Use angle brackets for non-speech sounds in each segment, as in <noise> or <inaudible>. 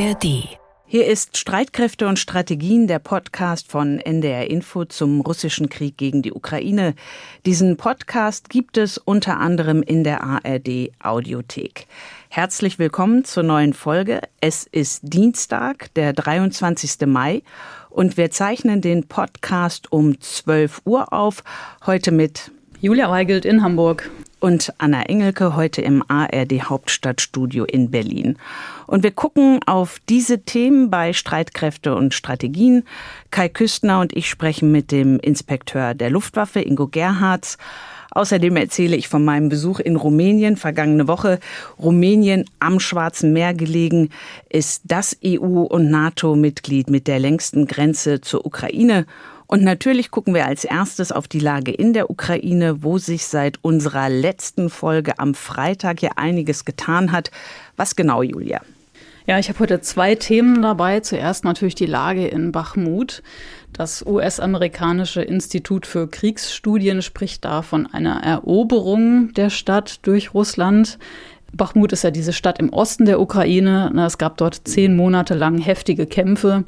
ARD. Hier ist Streitkräfte und Strategien, der Podcast von NDR Info zum russischen Krieg gegen die Ukraine. Diesen Podcast gibt es unter anderem in der ARD Audiothek. Herzlich willkommen zur neuen Folge. Es ist Dienstag, der 23. Mai und wir zeichnen den Podcast um 12 Uhr auf. Heute mit Julia Weigelt in Hamburg und Anna Engelke heute im ARD Hauptstadtstudio in Berlin. Und wir gucken auf diese Themen bei Streitkräfte und Strategien. Kai Küstner und ich sprechen mit dem Inspekteur der Luftwaffe Ingo Gerhards. Außerdem erzähle ich von meinem Besuch in Rumänien vergangene Woche. Rumänien am Schwarzen Meer gelegen ist das EU- und NATO-Mitglied mit der längsten Grenze zur Ukraine und natürlich gucken wir als erstes auf die Lage in der Ukraine, wo sich seit unserer letzten Folge am Freitag ja einiges getan hat. Was genau, Julia? Ja, ich habe heute zwei Themen dabei. Zuerst natürlich die Lage in Bachmut. Das US-amerikanische Institut für Kriegsstudien spricht da von einer Eroberung der Stadt durch Russland. Bachmut ist ja diese Stadt im Osten der Ukraine. Es gab dort zehn Monate lang heftige Kämpfe.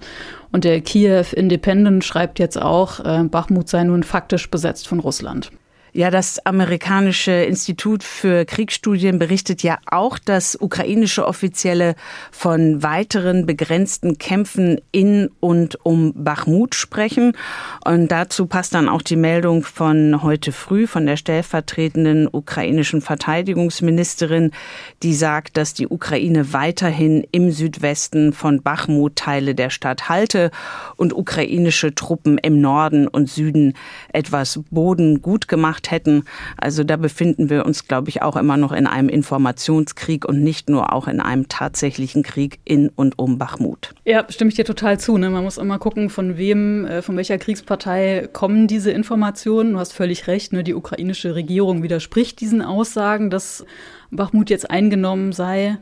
Und der Kiew Independent schreibt jetzt auch, äh, Bachmut sei nun faktisch besetzt von Russland. Ja, das amerikanische Institut für Kriegsstudien berichtet ja auch, dass ukrainische Offizielle von weiteren begrenzten Kämpfen in und um Bachmut sprechen. Und dazu passt dann auch die Meldung von heute früh von der stellvertretenden ukrainischen Verteidigungsministerin, die sagt, dass die Ukraine weiterhin im Südwesten von Bachmut Teile der Stadt halte und ukrainische Truppen im Norden und Süden etwas Boden gut gemacht gemacht hätten. Also da befinden wir uns, glaube ich, auch immer noch in einem Informationskrieg und nicht nur auch in einem tatsächlichen Krieg in und um Bachmut. Ja, stimme ich dir total zu. Ne? Man muss immer gucken, von wem, äh, von welcher Kriegspartei kommen diese Informationen. Du hast völlig recht. Ne? Die ukrainische Regierung widerspricht diesen Aussagen, dass Bachmut jetzt eingenommen sei.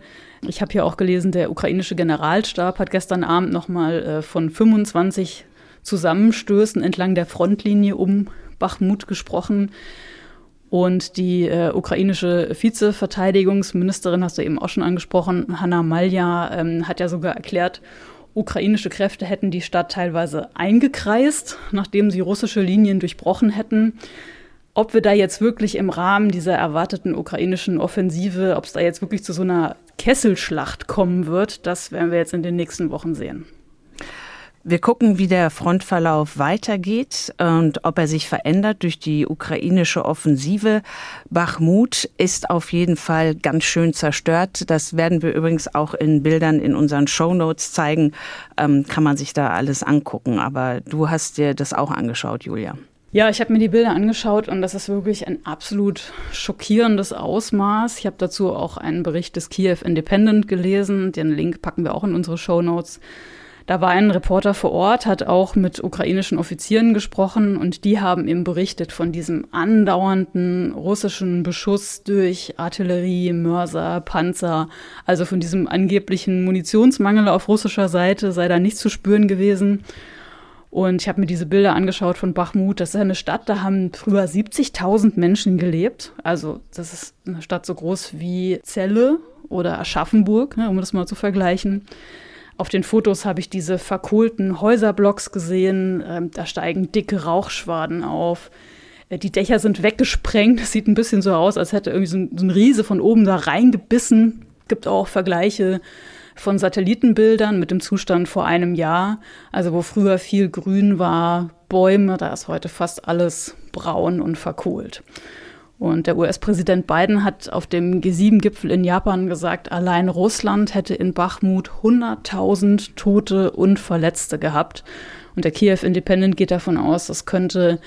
Ich habe hier auch gelesen, der ukrainische Generalstab hat gestern Abend nochmal äh, von 25 Zusammenstößen entlang der Frontlinie um Bachmut gesprochen. Und die äh, ukrainische Vizeverteidigungsministerin, hast du eben auch schon angesprochen, Hanna Malja, ähm, hat ja sogar erklärt, ukrainische Kräfte hätten die Stadt teilweise eingekreist, nachdem sie russische Linien durchbrochen hätten. Ob wir da jetzt wirklich im Rahmen dieser erwarteten ukrainischen Offensive, ob es da jetzt wirklich zu so einer Kesselschlacht kommen wird, das werden wir jetzt in den nächsten Wochen sehen. Wir gucken, wie der Frontverlauf weitergeht und ob er sich verändert durch die ukrainische Offensive. Bachmut ist auf jeden Fall ganz schön zerstört. Das werden wir übrigens auch in Bildern in unseren Show Notes zeigen. Ähm, kann man sich da alles angucken. Aber du hast dir das auch angeschaut, Julia. Ja, ich habe mir die Bilder angeschaut und das ist wirklich ein absolut schockierendes Ausmaß. Ich habe dazu auch einen Bericht des Kiew Independent gelesen. Den Link packen wir auch in unsere Show Notes. Da war ein Reporter vor Ort, hat auch mit ukrainischen Offizieren gesprochen und die haben ihm berichtet von diesem andauernden russischen Beschuss durch Artillerie, Mörser, Panzer, also von diesem angeblichen Munitionsmangel auf russischer Seite sei da nichts zu spüren gewesen. Und ich habe mir diese Bilder angeschaut von Bachmut. Das ist eine Stadt, da haben früher 70.000 Menschen gelebt. Also das ist eine Stadt so groß wie Celle oder Aschaffenburg, ne, um das mal zu vergleichen. Auf den Fotos habe ich diese verkohlten Häuserblocks gesehen. Ähm, da steigen dicke Rauchschwaden auf. Äh, die Dächer sind weggesprengt. Es sieht ein bisschen so aus, als hätte irgendwie so ein, so ein Riese von oben da reingebissen. Gibt auch Vergleiche von Satellitenbildern mit dem Zustand vor einem Jahr. Also wo früher viel Grün war, Bäume, da ist heute fast alles braun und verkohlt. Und der US-Präsident Biden hat auf dem G7-Gipfel in Japan gesagt, allein Russland hätte in Bachmut 100.000 Tote und Verletzte gehabt. Und der Kiew Independent geht davon aus, das könnte,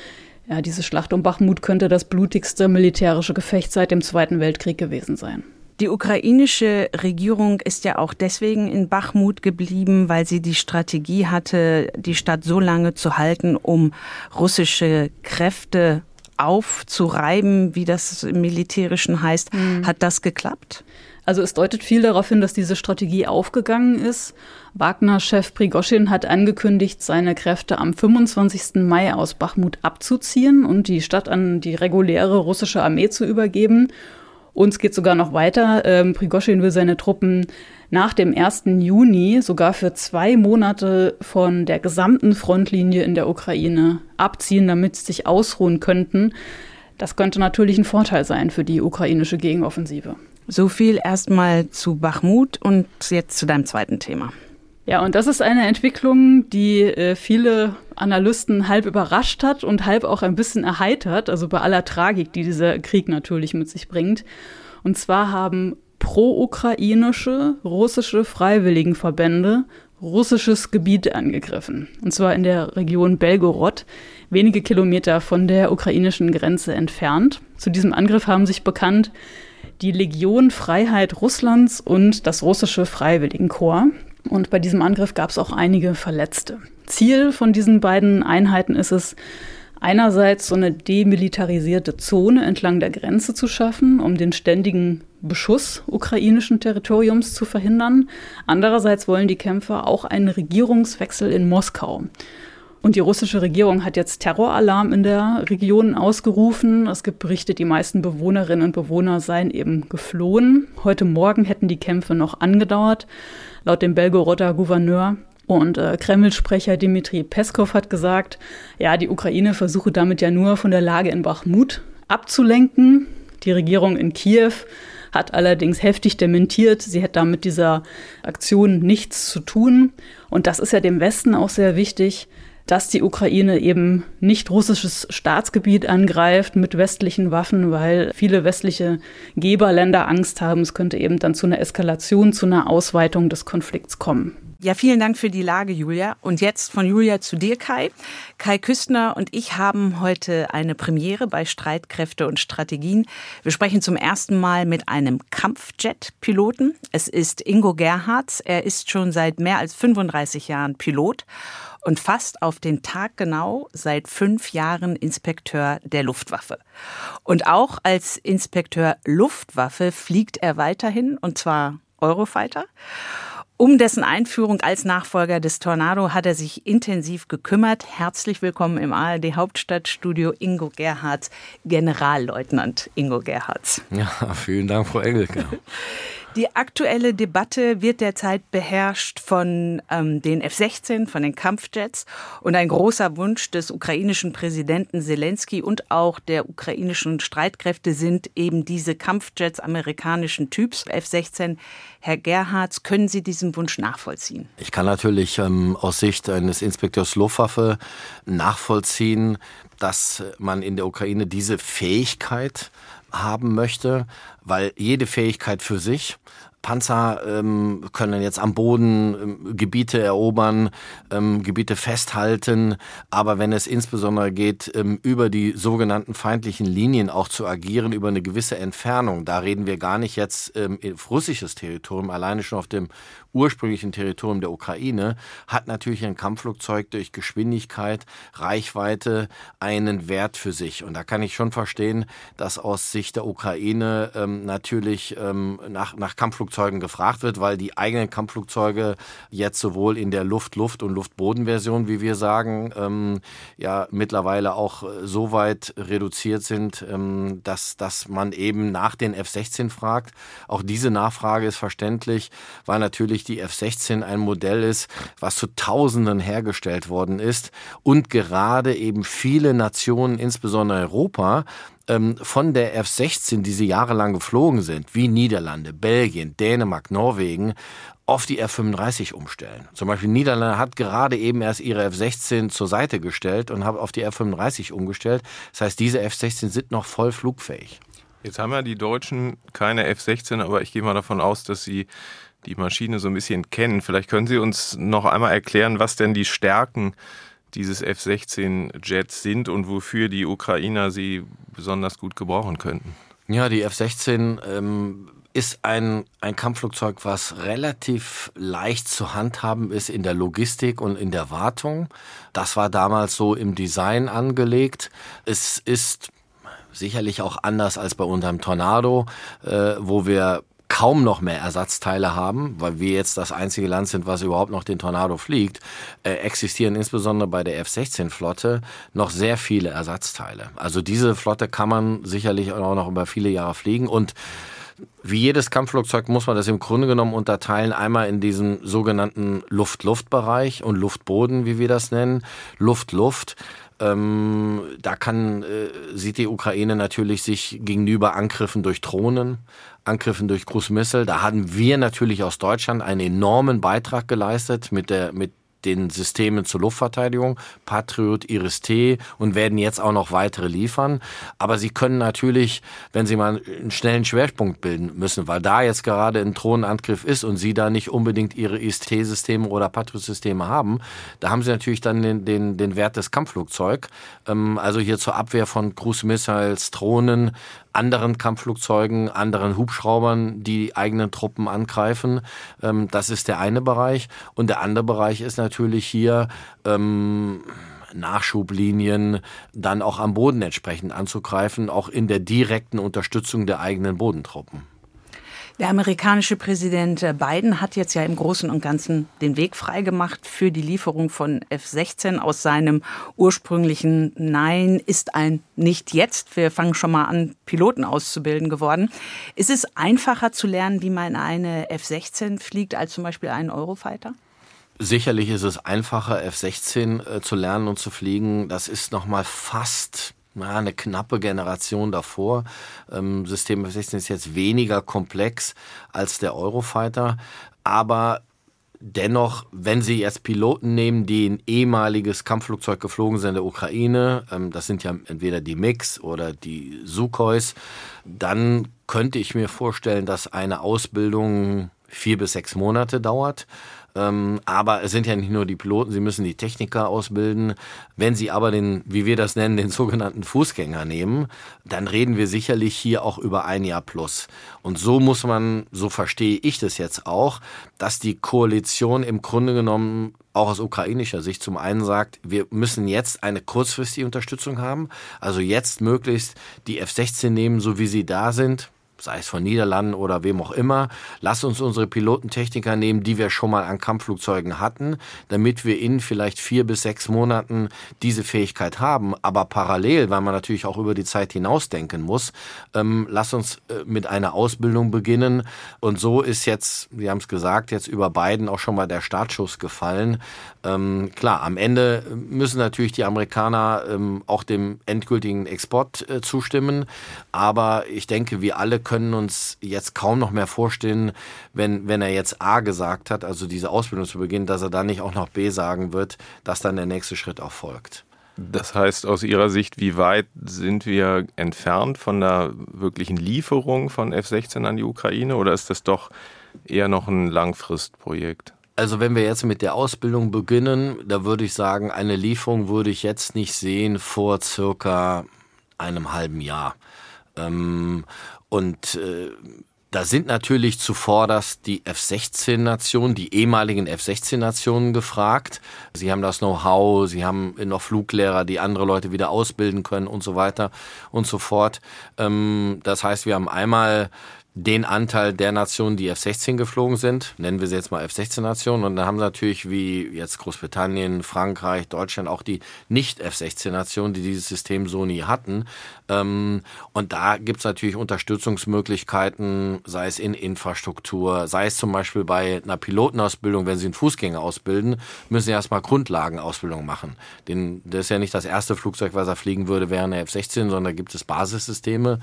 ja, diese Schlacht um Bachmut könnte das blutigste militärische Gefecht seit dem Zweiten Weltkrieg gewesen sein. Die ukrainische Regierung ist ja auch deswegen in Bachmut geblieben, weil sie die Strategie hatte, die Stadt so lange zu halten, um russische Kräfte aufzureiben, wie das im Militärischen heißt. Mhm. Hat das geklappt? Also es deutet viel darauf hin, dass diese Strategie aufgegangen ist. Wagner-Chef Prigoschin hat angekündigt, seine Kräfte am 25. Mai aus Bachmut abzuziehen und die Stadt an die reguläre russische Armee zu übergeben. Uns geht sogar noch weiter. Ähm, Prigoschin will seine Truppen nach dem 1. Juni sogar für zwei Monate von der gesamten Frontlinie in der Ukraine abziehen, damit sie sich ausruhen könnten. Das könnte natürlich ein Vorteil sein für die ukrainische Gegenoffensive. So viel erstmal zu Bachmut und jetzt zu deinem zweiten Thema. Ja, und das ist eine Entwicklung, die äh, viele Analysten halb überrascht hat und halb auch ein bisschen erheitert, also bei aller Tragik, die dieser Krieg natürlich mit sich bringt. Und zwar haben pro-ukrainische russische Freiwilligenverbände russisches Gebiet angegriffen. Und zwar in der Region Belgorod, wenige Kilometer von der ukrainischen Grenze entfernt. Zu diesem Angriff haben sich bekannt die Legion Freiheit Russlands und das russische Freiwilligenkorps. Und bei diesem Angriff gab es auch einige Verletzte. Ziel von diesen beiden Einheiten ist es, einerseits so eine demilitarisierte Zone entlang der Grenze zu schaffen, um den ständigen Beschuss ukrainischen Territoriums zu verhindern. Andererseits wollen die Kämpfer auch einen Regierungswechsel in Moskau. Und die russische Regierung hat jetzt Terroralarm in der Region ausgerufen. Es gibt Berichte, die meisten Bewohnerinnen und Bewohner seien eben geflohen. Heute Morgen hätten die Kämpfe noch angedauert, laut dem Belgoroder Gouverneur. Und äh, Kreml-Sprecher Dmitri Peskov hat gesagt, ja, die Ukraine versuche damit ja nur von der Lage in Bachmut abzulenken. Die Regierung in Kiew hat allerdings heftig dementiert, sie hätte da mit dieser Aktion nichts zu tun. Und das ist ja dem Westen auch sehr wichtig, dass die Ukraine eben nicht russisches Staatsgebiet angreift mit westlichen Waffen, weil viele westliche Geberländer Angst haben, es könnte eben dann zu einer Eskalation, zu einer Ausweitung des Konflikts kommen. Ja, vielen Dank für die Lage, Julia. Und jetzt von Julia zu dir, Kai. Kai Küstner und ich haben heute eine Premiere bei Streitkräfte und Strategien. Wir sprechen zum ersten Mal mit einem Kampfjet-Piloten. Es ist Ingo Gerhards. Er ist schon seit mehr als 35 Jahren Pilot und fast auf den Tag genau seit fünf Jahren Inspekteur der Luftwaffe. Und auch als Inspekteur Luftwaffe fliegt er weiterhin, und zwar Eurofighter. Um dessen Einführung als Nachfolger des Tornado hat er sich intensiv gekümmert. Herzlich willkommen im ARD Hauptstadtstudio Ingo Gerhards, Generalleutnant Ingo Gerhards. Ja, vielen Dank, Frau Engelke. <laughs> Die aktuelle Debatte wird derzeit beherrscht von ähm, den F-16, von den Kampfjets. Und ein großer Wunsch des ukrainischen Präsidenten Zelensky und auch der ukrainischen Streitkräfte sind eben diese Kampfjets amerikanischen Typs, F-16. Herr Gerhards, können Sie diesen Wunsch nachvollziehen? Ich kann natürlich ähm, aus Sicht eines Inspekteurs Luftwaffe nachvollziehen, dass man in der Ukraine diese Fähigkeit haben möchte, weil jede Fähigkeit für sich Panzer ähm, können jetzt am Boden ähm, Gebiete erobern, ähm, Gebiete festhalten. Aber wenn es insbesondere geht, ähm, über die sogenannten feindlichen Linien auch zu agieren, über eine gewisse Entfernung, da reden wir gar nicht jetzt ähm, russisches Territorium, alleine schon auf dem ursprünglichen Territorium der Ukraine, hat natürlich ein Kampfflugzeug durch Geschwindigkeit, Reichweite einen Wert für sich. Und da kann ich schon verstehen, dass aus Sicht der Ukraine ähm, natürlich ähm, nach, nach Kampfflugzeugen gefragt wird, weil die eigenen Kampfflugzeuge jetzt sowohl in der Luft-Luft- und Luft-Boden-Version, wie wir sagen, ähm, ja mittlerweile auch äh, so weit reduziert sind, ähm, dass, dass man eben nach den F-16 fragt. Auch diese Nachfrage ist verständlich, weil natürlich natürlich die F-16 ein Modell ist, was zu Tausenden hergestellt worden ist und gerade eben viele Nationen, insbesondere Europa, ähm, von der F-16, die sie jahrelang geflogen sind, wie Niederlande, Belgien, Dänemark, Norwegen, auf die F-35 umstellen. Zum Beispiel Niederlande hat gerade eben erst ihre F-16 zur Seite gestellt und hat auf die F-35 umgestellt. Das heißt, diese F-16 sind noch voll flugfähig. Jetzt haben ja die Deutschen keine F-16, aber ich gehe mal davon aus, dass sie die Maschine so ein bisschen kennen. Vielleicht können Sie uns noch einmal erklären, was denn die Stärken dieses F-16-Jets sind und wofür die Ukrainer sie besonders gut gebrauchen könnten. Ja, die F-16 ähm, ist ein, ein Kampfflugzeug, was relativ leicht zu handhaben ist in der Logistik und in der Wartung. Das war damals so im Design angelegt. Es ist sicherlich auch anders als bei unserem Tornado, äh, wo wir kaum noch mehr Ersatzteile haben, weil wir jetzt das einzige Land sind, was überhaupt noch den Tornado fliegt, äh, existieren insbesondere bei der F-16-Flotte noch sehr viele Ersatzteile. Also diese Flotte kann man sicherlich auch noch über viele Jahre fliegen und wie jedes Kampfflugzeug muss man das im Grunde genommen unterteilen. Einmal in diesem sogenannten Luft-Luft-Bereich und Luft-Boden, wie wir das nennen. Luft-Luft. Ähm, da kann, äh, sieht die Ukraine natürlich sich gegenüber Angriffen durch Drohnen, Angriffen durch Missile. Da haben wir natürlich aus Deutschland einen enormen Beitrag geleistet mit der, mit den Systemen zur Luftverteidigung, Patriot, Iris-T und werden jetzt auch noch weitere liefern. Aber sie können natürlich, wenn sie mal einen schnellen Schwerpunkt bilden müssen, weil da jetzt gerade ein Drohnenangriff ist und sie da nicht unbedingt ihre Iris-T-Systeme oder Patriot-Systeme haben, da haben sie natürlich dann den, den, den Wert des Kampfflugzeug. Ähm, also hier zur Abwehr von Cruise Missiles, Drohnen, anderen Kampfflugzeugen, anderen Hubschraubern, die eigenen Truppen angreifen. Ähm, das ist der eine Bereich. Und der andere Bereich ist natürlich hier, ähm, Nachschublinien dann auch am Boden entsprechend anzugreifen, auch in der direkten Unterstützung der eigenen Bodentruppen. Der amerikanische Präsident Biden hat jetzt ja im Großen und Ganzen den Weg freigemacht für die Lieferung von F-16 aus seinem ursprünglichen Nein ist ein nicht jetzt. Wir fangen schon mal an, Piloten auszubilden geworden. Ist es einfacher zu lernen, wie man eine F-16 fliegt, als zum Beispiel einen Eurofighter? Sicherlich ist es einfacher, F-16 äh, zu lernen und zu fliegen. Das ist noch mal fast na, eine knappe Generation davor. Ähm, System F-16 ist jetzt weniger komplex als der Eurofighter, aber Dennoch, wenn Sie jetzt Piloten nehmen, die ein ehemaliges Kampfflugzeug geflogen sind in der Ukraine, ähm, das sind ja entweder die MiGs oder die Sukhois, dann könnte ich mir vorstellen, dass eine Ausbildung vier bis sechs Monate dauert. Ähm, aber es sind ja nicht nur die Piloten, sie müssen die Techniker ausbilden. Wenn sie aber den, wie wir das nennen, den <laughs> sogenannten Fußgänger nehmen, dann reden wir sicherlich hier auch über ein Jahr plus. Und so muss man, so verstehe ich das jetzt auch, dass die Koalition im Grunde genommen auch aus ukrainischer Sicht zum einen sagt, wir müssen jetzt eine kurzfristige Unterstützung haben, also jetzt möglichst die F-16 nehmen, so wie sie da sind, sei es von Niederlanden oder wem auch immer, lass uns unsere Pilotentechniker nehmen, die wir schon mal an Kampfflugzeugen hatten, damit wir in vielleicht vier bis sechs Monaten diese Fähigkeit haben. Aber parallel, weil man natürlich auch über die Zeit hinausdenken muss, ähm, lass uns äh, mit einer Ausbildung beginnen. Und so ist jetzt, Sie haben es gesagt, jetzt über beiden auch schon mal der Startschuss gefallen. Ähm, klar, am Ende müssen natürlich die Amerikaner ähm, auch dem endgültigen Export äh, zustimmen. Aber ich denke, wir alle können können uns jetzt kaum noch mehr vorstellen, wenn, wenn er jetzt A gesagt hat, also diese Ausbildung zu beginnen, dass er dann nicht auch noch B sagen wird, dass dann der nächste Schritt auch folgt. Das heißt, aus Ihrer Sicht, wie weit sind wir entfernt von der wirklichen Lieferung von F-16 an die Ukraine oder ist das doch eher noch ein Langfristprojekt? Also wenn wir jetzt mit der Ausbildung beginnen, da würde ich sagen, eine Lieferung würde ich jetzt nicht sehen vor circa einem halben Jahr. Ähm, und äh, da sind natürlich zuvorderst die F-16-Nationen, die ehemaligen F-16-Nationen gefragt. Sie haben das Know-how, sie haben noch Fluglehrer, die andere Leute wieder ausbilden können und so weiter und so fort. Ähm, das heißt, wir haben einmal den Anteil der Nationen, die F-16 geflogen sind, nennen wir sie jetzt mal F-16-Nationen. Und dann haben natürlich wie jetzt Großbritannien, Frankreich, Deutschland auch die Nicht-F-16-Nationen, die dieses System so nie hatten. Ähm, und da gibt's natürlich Unterstützungsmöglichkeiten, sei es in Infrastruktur, sei es zum Beispiel bei einer Pilotenausbildung, wenn sie einen Fußgänger ausbilden, müssen sie erstmal Grundlagenausbildung machen. Denn das ist ja nicht das erste Flugzeug, was er fliegen würde, wäre eine F-16, sondern da gibt es Basissysteme.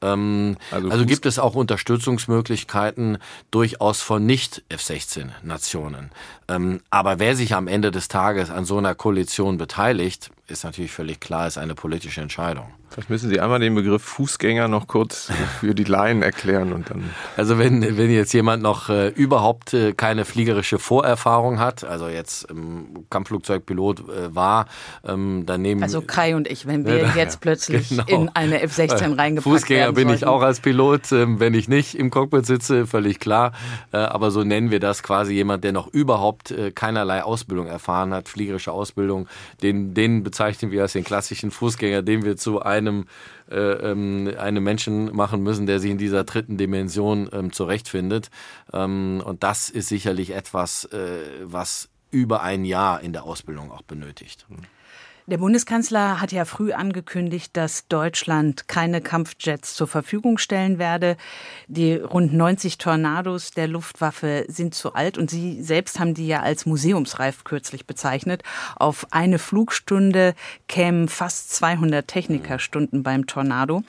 Ähm, also, also gibt es auch Unterstützungsmöglichkeiten durchaus von Nicht-F-16-Nationen. Ähm, aber wer sich am Ende des Tages an so einer Koalition beteiligt, ist natürlich völlig klar, ist eine politische Entscheidung. Vielleicht müssen Sie einmal den Begriff Fußgänger noch kurz <laughs> für die Laien erklären und dann. Also wenn, wenn jetzt jemand noch äh, überhaupt äh, keine fliegerische Vorerfahrung hat, also jetzt ähm, Kampfflugzeugpilot äh, war, ähm, dann nehmen Also Kai und ich, wenn wir <laughs> ja, jetzt plötzlich genau. in eine F-16 reingepackt Fußgänger werden bin ich auch als Pilot, ähm, wenn ich nicht im Cockpit sitze, völlig klar. Äh, aber so nennen wir das quasi jemand, der noch überhaupt äh, keinerlei Ausbildung erfahren hat, fliegerische Ausbildung, den, den bezeichnen wir als den klassischen Fußgänger, den wir zu einem, äh, ähm, einem Menschen machen müssen, der sich in dieser dritten Dimension ähm, zurechtfindet. Ähm, und das ist sicherlich etwas, äh, was über ein Jahr in der Ausbildung auch benötigt. Der Bundeskanzler hat ja früh angekündigt, dass Deutschland keine Kampfjets zur Verfügung stellen werde. Die rund 90 Tornados der Luftwaffe sind zu alt und Sie selbst haben die ja als museumsreif kürzlich bezeichnet. Auf eine Flugstunde kämen fast 200 Technikerstunden beim Tornado.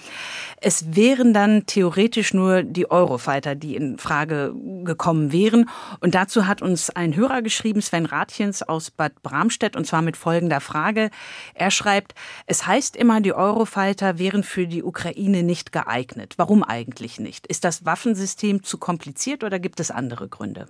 Es wären dann theoretisch nur die Eurofighter, die in Frage gekommen wären. Und dazu hat uns ein Hörer geschrieben, Sven Rathjens aus Bad Bramstedt, und zwar mit folgender Frage. Er schreibt, es heißt immer, die Eurofighter wären für die Ukraine nicht geeignet. Warum eigentlich nicht? Ist das Waffensystem zu kompliziert oder gibt es andere Gründe?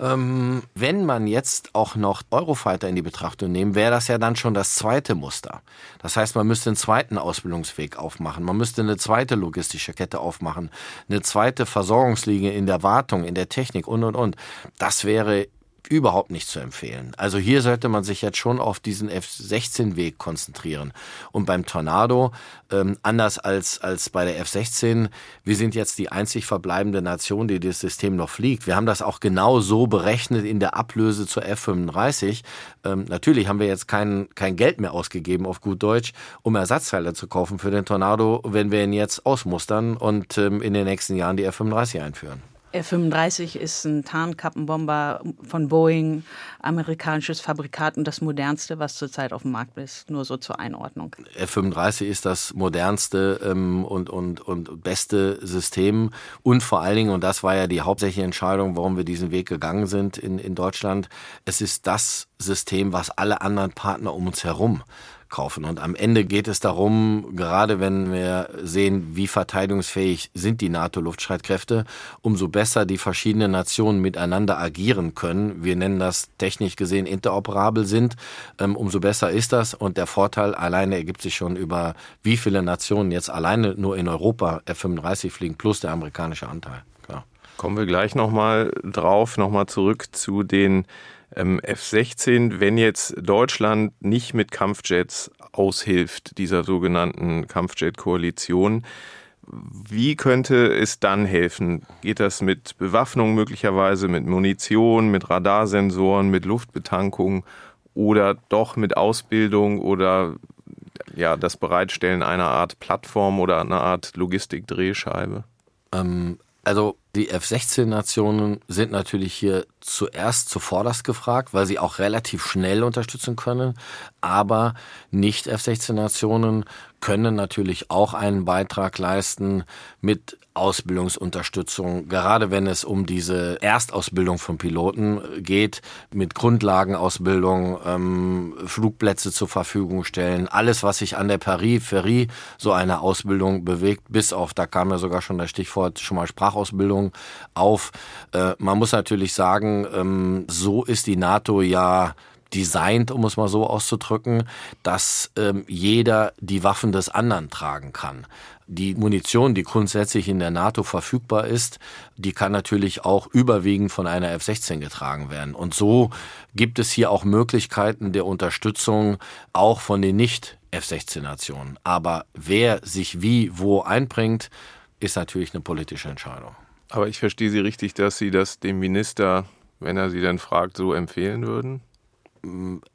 Ähm, wenn man jetzt auch noch Eurofighter in die Betrachtung nehmen, wäre das ja dann schon das zweite Muster. Das heißt, man müsste einen zweiten Ausbildungsweg aufmachen, man müsste eine zweite logistische Kette aufmachen, eine zweite Versorgungslinie in der Wartung, in der Technik und und und. Das wäre überhaupt nicht zu empfehlen. Also hier sollte man sich jetzt schon auf diesen F-16-Weg konzentrieren. Und beim Tornado, ähm, anders als, als bei der F-16, wir sind jetzt die einzig verbleibende Nation, die das System noch fliegt. Wir haben das auch genau so berechnet in der Ablöse zur F-35. Ähm, natürlich haben wir jetzt kein, kein Geld mehr ausgegeben, auf gut Deutsch, um Ersatzteile zu kaufen für den Tornado, wenn wir ihn jetzt ausmustern und ähm, in den nächsten Jahren die F-35 einführen. F-35 ist ein Tarnkappenbomber von Boeing, amerikanisches Fabrikat und das modernste, was zurzeit auf dem Markt ist. Nur so zur Einordnung. F-35 ist das modernste ähm, und, und, und beste System und vor allen Dingen, und das war ja die hauptsächliche Entscheidung, warum wir diesen Weg gegangen sind in, in Deutschland, es ist das System, was alle anderen Partner um uns herum kaufen. Und am Ende geht es darum, gerade wenn wir sehen, wie verteidigungsfähig sind die NATO-Luftstreitkräfte, umso besser die verschiedenen Nationen miteinander agieren können. Wir nennen das technisch gesehen interoperabel sind, ähm, umso besser ist das. Und der Vorteil alleine ergibt sich schon über wie viele Nationen jetzt alleine nur in Europa F-35 fliegen, plus der amerikanische Anteil. Klar. Kommen wir gleich nochmal drauf, nochmal zurück zu den ähm, F-16, wenn jetzt Deutschland nicht mit Kampfjets aushilft, dieser sogenannten Kampfjet-Koalition, wie könnte es dann helfen? Geht das mit Bewaffnung möglicherweise, mit Munition, mit Radarsensoren, mit Luftbetankung oder doch mit Ausbildung oder ja, das Bereitstellen einer Art Plattform oder einer Art Logistikdrehscheibe? Ähm, also die F-16-Nationen sind natürlich hier zuerst zuvorderst gefragt, weil sie auch relativ schnell unterstützen können. Aber nicht F-16-Nationen können natürlich auch einen Beitrag leisten mit Ausbildungsunterstützung, gerade wenn es um diese Erstausbildung von Piloten geht, mit Grundlagenausbildung, ähm, Flugplätze zur Verfügung stellen, alles, was sich an der Peripherie so einer Ausbildung bewegt, bis auf, da kam ja sogar schon das Stichwort schon mal Sprachausbildung auf. Äh, man muss natürlich sagen, ähm, so ist die NATO ja designt, um es mal so auszudrücken, dass ähm, jeder die Waffen des anderen tragen kann. Die Munition, die grundsätzlich in der NATO verfügbar ist, die kann natürlich auch überwiegend von einer F-16 getragen werden. Und so gibt es hier auch Möglichkeiten der Unterstützung auch von den nicht F-16-Nationen. Aber wer sich wie wo einbringt, ist natürlich eine politische Entscheidung. Aber ich verstehe Sie richtig, dass Sie das dem Minister, wenn er Sie dann fragt, so empfehlen würden?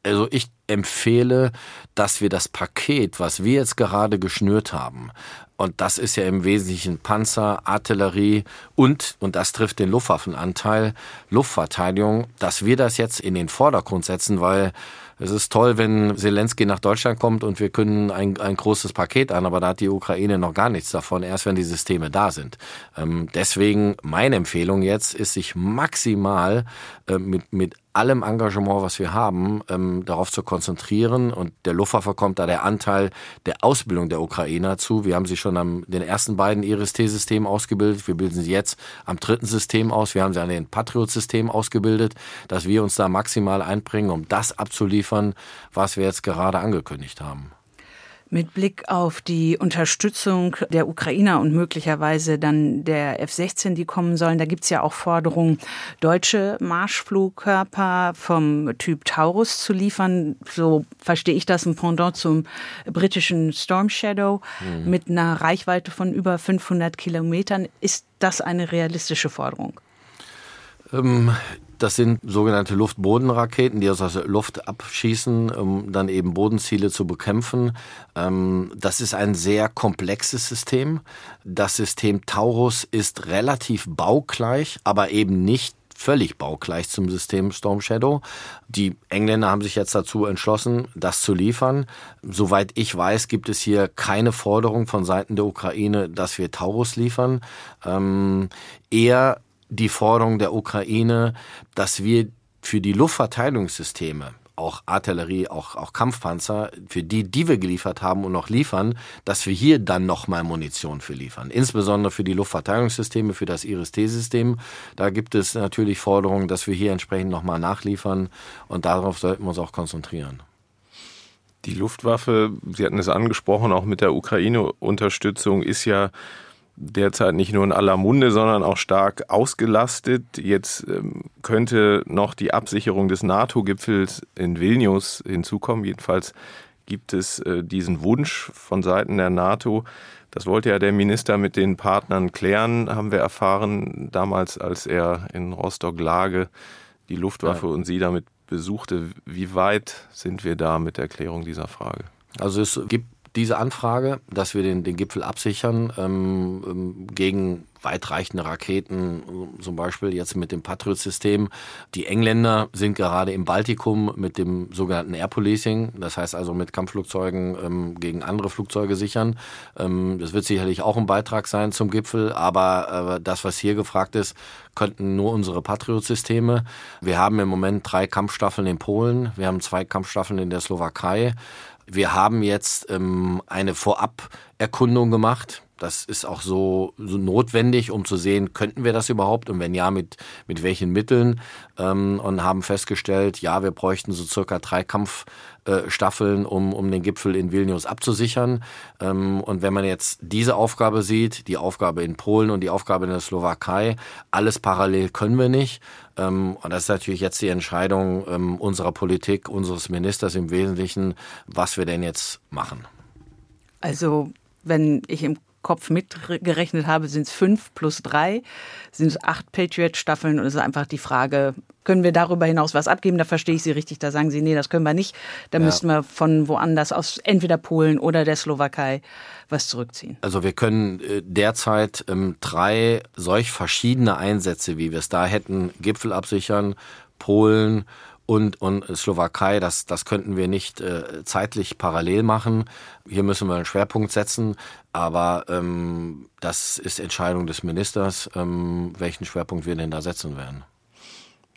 also ich empfehle, dass wir das Paket, was wir jetzt gerade geschnürt haben, und das ist ja im Wesentlichen Panzer, Artillerie und, und das trifft den Luftwaffenanteil, Luftverteidigung, dass wir das jetzt in den Vordergrund setzen, weil es ist toll, wenn Zelensky nach Deutschland kommt und wir können ein, ein großes Paket an, aber da hat die Ukraine noch gar nichts davon, erst wenn die Systeme da sind. Ähm, deswegen meine Empfehlung jetzt ist, sich maximal äh, mit, mit allem Engagement, was wir haben, ähm, darauf zu konzentrieren. Und der Luftwaffe kommt da der Anteil der Ausbildung der Ukrainer zu. Wir haben sie schon am den ersten beiden IRIS-T-Systemen ausgebildet. Wir bilden sie jetzt am dritten System aus. Wir haben sie an den Patriot-System ausgebildet, dass wir uns da maximal einbringen, um das abzuliefern, was wir jetzt gerade angekündigt haben. Mit Blick auf die Unterstützung der Ukrainer und möglicherweise dann der F-16, die kommen sollen, da gibt's ja auch Forderungen, deutsche Marschflugkörper vom Typ Taurus zu liefern. So verstehe ich das, ein Pendant zum britischen Storm Shadow mhm. mit einer Reichweite von über 500 Kilometern. Ist das eine realistische Forderung? Ähm, das sind sogenannte Luft-Boden-Raketen, die aus der Luft abschießen, um dann eben Bodenziele zu bekämpfen. Ähm, das ist ein sehr komplexes System. Das System Taurus ist relativ baugleich, aber eben nicht völlig baugleich zum System Storm Shadow. Die Engländer haben sich jetzt dazu entschlossen, das zu liefern. Soweit ich weiß, gibt es hier keine Forderung von Seiten der Ukraine, dass wir Taurus liefern. Ähm, eher die Forderung der Ukraine, dass wir für die Luftverteidigungssysteme auch Artillerie, auch, auch Kampfpanzer, für die, die wir geliefert haben und noch liefern, dass wir hier dann nochmal Munition für liefern. Insbesondere für die Luftverteidigungssysteme, für das IRIS-T-System. Da gibt es natürlich Forderungen, dass wir hier entsprechend nochmal nachliefern und darauf sollten wir uns auch konzentrieren. Die Luftwaffe, Sie hatten es angesprochen, auch mit der Ukraine-Unterstützung ist ja derzeit nicht nur in aller Munde, sondern auch stark ausgelastet. Jetzt ähm, könnte noch die Absicherung des NATO-Gipfels in Vilnius hinzukommen. Jedenfalls gibt es äh, diesen Wunsch von Seiten der NATO. Das wollte ja der Minister mit den Partnern klären, haben wir erfahren, damals, als er in Rostock-Lage die Luftwaffe ja. und sie damit besuchte. Wie weit sind wir da mit der Klärung dieser Frage? Also es gibt diese Anfrage, dass wir den, den Gipfel absichern ähm, ähm gegen weitreichende Raketen, zum Beispiel jetzt mit dem Patriot-System. Die Engländer sind gerade im Baltikum mit dem sogenannten Air Policing, das heißt also mit Kampfflugzeugen ähm, gegen andere Flugzeuge sichern. Ähm, das wird sicherlich auch ein Beitrag sein zum Gipfel, aber äh, das, was hier gefragt ist, könnten nur unsere Patriot-Systeme. Wir haben im Moment drei Kampfstaffeln in Polen, wir haben zwei Kampfstaffeln in der Slowakei. Wir haben jetzt ähm, eine Voraberkundung gemacht. Das ist auch so, so notwendig, um zu sehen, könnten wir das überhaupt und wenn ja, mit, mit welchen Mitteln. Ähm, und haben festgestellt, ja, wir bräuchten so circa drei Kampfstaffeln, um, um den Gipfel in Vilnius abzusichern. Ähm, und wenn man jetzt diese Aufgabe sieht, die Aufgabe in Polen und die Aufgabe in der Slowakei, alles parallel können wir nicht. Ähm, und das ist natürlich jetzt die Entscheidung ähm, unserer Politik, unseres Ministers im Wesentlichen, was wir denn jetzt machen. Also wenn ich im Kopf mitgerechnet habe, sind es fünf plus drei, sind es acht Patriot-Staffeln und es ist einfach die Frage, können wir darüber hinaus was abgeben? Da verstehe ich Sie richtig, da sagen Sie, nee, das können wir nicht. Da ja. müssten wir von woanders aus, entweder Polen oder der Slowakei, was zurückziehen. Also wir können äh, derzeit ähm, drei solch verschiedene Einsätze, wie wir es da hätten, Gipfel absichern, Polen, und, und Slowakei, das, das könnten wir nicht äh, zeitlich parallel machen. Hier müssen wir einen Schwerpunkt setzen, aber ähm, das ist Entscheidung des Ministers, ähm, welchen Schwerpunkt wir denn da setzen werden.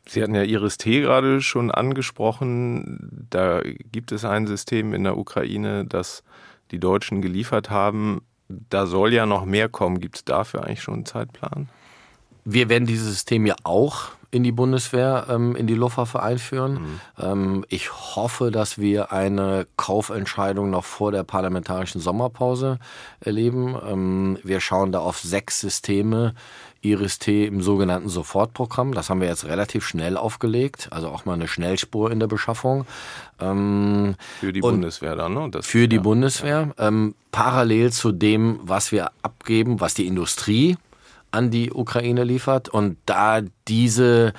Sie hatten ja Iris T gerade schon angesprochen. Da gibt es ein System in der Ukraine, das die Deutschen geliefert haben. Da soll ja noch mehr kommen. Gibt es dafür eigentlich schon einen Zeitplan? Wir werden dieses System ja auch in die Bundeswehr, ähm, in die Luftwaffe einführen. Mhm. Ähm, ich hoffe, dass wir eine Kaufentscheidung noch vor der parlamentarischen Sommerpause erleben. Ähm, wir schauen da auf sechs Systeme. Iris-T im sogenannten Sofortprogramm. Das haben wir jetzt relativ schnell aufgelegt, also auch mal eine Schnellspur in der Beschaffung. Ähm, für die Bundeswehr dann, ne? Das, für die ja, Bundeswehr. Ähm, parallel zu dem, was wir abgeben, was die Industrie an die Ukraine liefert. Und da diese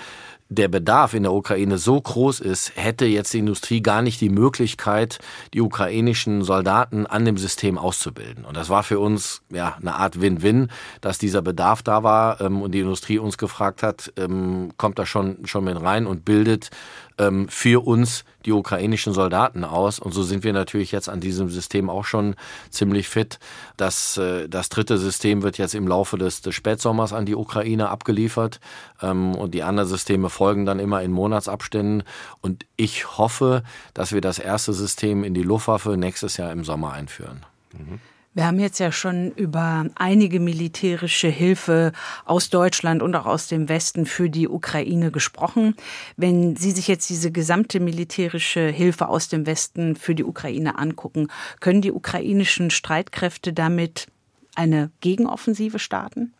der Bedarf in der Ukraine so groß ist, hätte jetzt die Industrie gar nicht die Möglichkeit, die ukrainischen Soldaten an dem System auszubilden. Und das war für uns ja eine Art Win-Win, dass dieser Bedarf da war ähm, und die Industrie uns gefragt hat, ähm, kommt da schon schon mit rein und bildet ähm, für uns die ukrainischen Soldaten aus. Und so sind wir natürlich jetzt an diesem System auch schon ziemlich fit. Das, äh, das dritte System wird jetzt im Laufe des, des Spätsommers an die Ukraine abgeliefert. Ähm, und die anderen Systeme folgen dann immer in Monatsabständen. Und ich hoffe, dass wir das erste System in die Luftwaffe nächstes Jahr im Sommer einführen. Mhm. Wir haben jetzt ja schon über einige militärische Hilfe aus Deutschland und auch aus dem Westen für die Ukraine gesprochen. Wenn Sie sich jetzt diese gesamte militärische Hilfe aus dem Westen für die Ukraine angucken, können die ukrainischen Streitkräfte damit eine Gegenoffensive starten?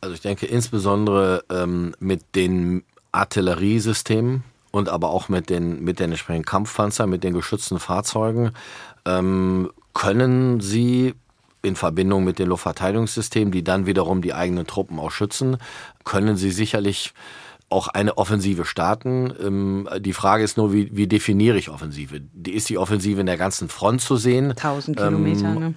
Also ich denke insbesondere ähm, mit den Artilleriesystemen und aber auch mit den, mit den entsprechenden Kampfpanzern, mit den geschützten Fahrzeugen ähm, können sie in Verbindung mit den Luftverteidigungssystemen, die dann wiederum die eigenen Truppen auch schützen, können sie sicherlich auch eine Offensive starten. Ähm, die Frage ist nur, wie, wie definiere ich Offensive? Ist die Offensive in der ganzen Front zu sehen? 1000 Kilometer. Ähm, ne?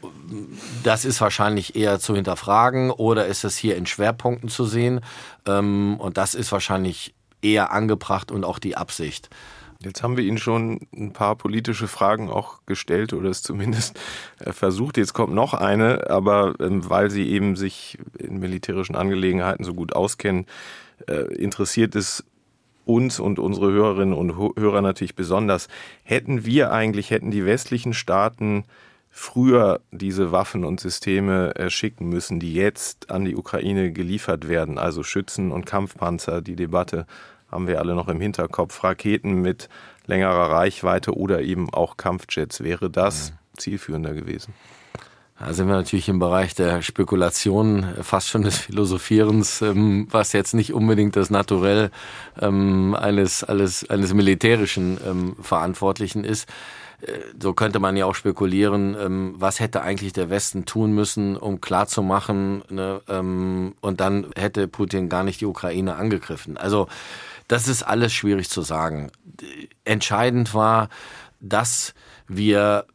Das ist wahrscheinlich eher zu hinterfragen oder ist es hier in Schwerpunkten zu sehen? Ähm, und das ist wahrscheinlich eher angebracht und auch die Absicht. Jetzt haben wir Ihnen schon ein paar politische Fragen auch gestellt oder es zumindest äh, versucht. Jetzt kommt noch eine, aber ähm, weil Sie eben sich in militärischen Angelegenheiten so gut auskennen, äh, interessiert es uns und unsere Hörerinnen und Hörer natürlich besonders. Hätten wir eigentlich, hätten die westlichen Staaten früher diese Waffen und Systeme schicken müssen, die jetzt an die Ukraine geliefert werden, also Schützen und Kampfpanzer, die Debatte haben wir alle noch im Hinterkopf, Raketen mit längerer Reichweite oder eben auch Kampfjets. Wäre das zielführender gewesen? Da sind wir natürlich im Bereich der Spekulation, fast schon des Philosophierens, ähm, was jetzt nicht unbedingt das Naturell ähm, eines, eines, eines militärischen ähm, Verantwortlichen ist. Äh, so könnte man ja auch spekulieren, was hätte eigentlich der Westen tun müssen, um klarzumachen, ne, und dann hätte Putin gar nicht die Ukraine angegriffen. Also das ist alles schwierig zu sagen. Entscheidend war, dass wir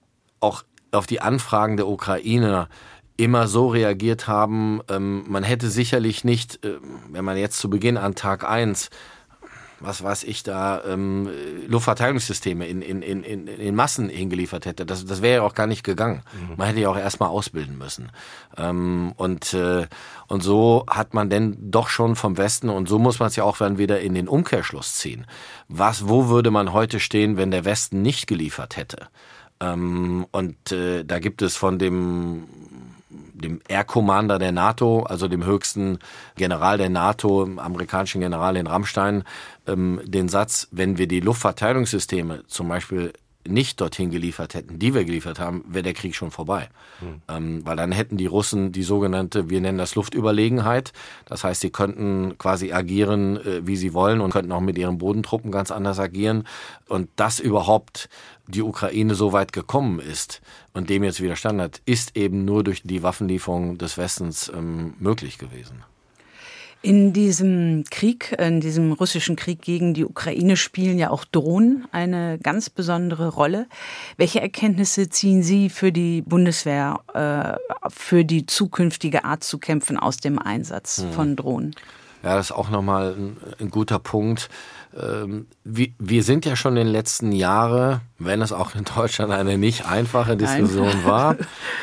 auch auf die Anfragen der Ukrainer immer so reagiert haben, ähm, man hätte sicherlich nicht, äh, wenn man jetzt zu Beginn an Tag eins was weiß ich da, ähm, Luftverteidigungssysteme in, in, in, in, in Massen hingeliefert hätte. Das, das wäre ja auch gar nicht gegangen. Mhm. Man hätte ja auch erstmal ausbilden müssen. Ähm, und, äh, und so hat man denn doch schon vom Westen, und so muss man es ja auch dann wieder in den Umkehrschluss ziehen. Was, wo würde man heute stehen, wenn der Westen nicht geliefert hätte? Ähm, und äh, da gibt es von dem dem Air Commander der NATO, also dem höchsten General der NATO, amerikanischen General in Rammstein, ähm, den Satz, wenn wir die Luftverteidigungssysteme zum Beispiel nicht dorthin geliefert hätten, die wir geliefert haben, wäre der Krieg schon vorbei. Mhm. Ähm, weil dann hätten die Russen die sogenannte, wir nennen das Luftüberlegenheit. Das heißt, sie könnten quasi agieren, äh, wie sie wollen und könnten auch mit ihren Bodentruppen ganz anders agieren. Und dass überhaupt die Ukraine so weit gekommen ist und dem jetzt widerstanden hat, ist eben nur durch die Waffenlieferung des Westens ähm, möglich gewesen. In diesem Krieg, in diesem russischen Krieg gegen die Ukraine spielen ja auch Drohnen eine ganz besondere Rolle. Welche Erkenntnisse ziehen Sie für die Bundeswehr, äh, für die zukünftige Art zu kämpfen aus dem Einsatz hm. von Drohnen? Ja, das ist auch nochmal ein, ein guter Punkt. Ähm, wir, wir sind ja schon in den letzten Jahren, wenn es auch in Deutschland eine nicht einfache Diskussion Nein. <laughs> war,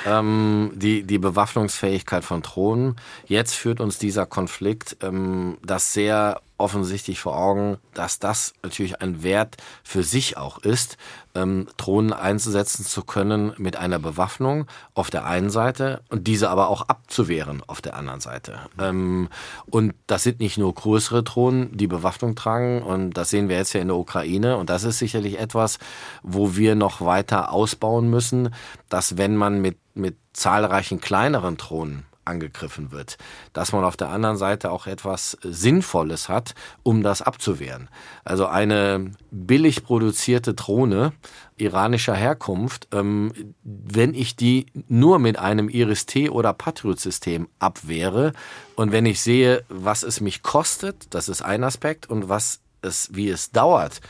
ähm, die, die Bewaffnungsfähigkeit von Drohnen. Jetzt führt uns dieser Konflikt ähm, das sehr offensichtlich vor Augen, dass das natürlich ein Wert für sich auch ist, ähm, Drohnen einzusetzen zu können mit einer Bewaffnung auf der einen Seite und diese aber auch abzuwehren auf der anderen Seite. Ähm, und das sind nicht nur größere Drohnen, die Bewaffnung tragen und das sehen wir jetzt ja in der Ukraine und das ist sicherlich etwas, wo wir noch weiter ausbauen müssen, dass wenn man mit, mit zahlreichen kleineren Drohnen angegriffen wird, dass man auf der anderen Seite auch etwas Sinnvolles hat, um das abzuwehren. Also eine billig produzierte Drohne iranischer Herkunft, ähm, wenn ich die nur mit einem Iris-T oder Patriot-System abwehre und wenn ich sehe, was es mich kostet, das ist ein Aspekt, und was es, wie es dauert,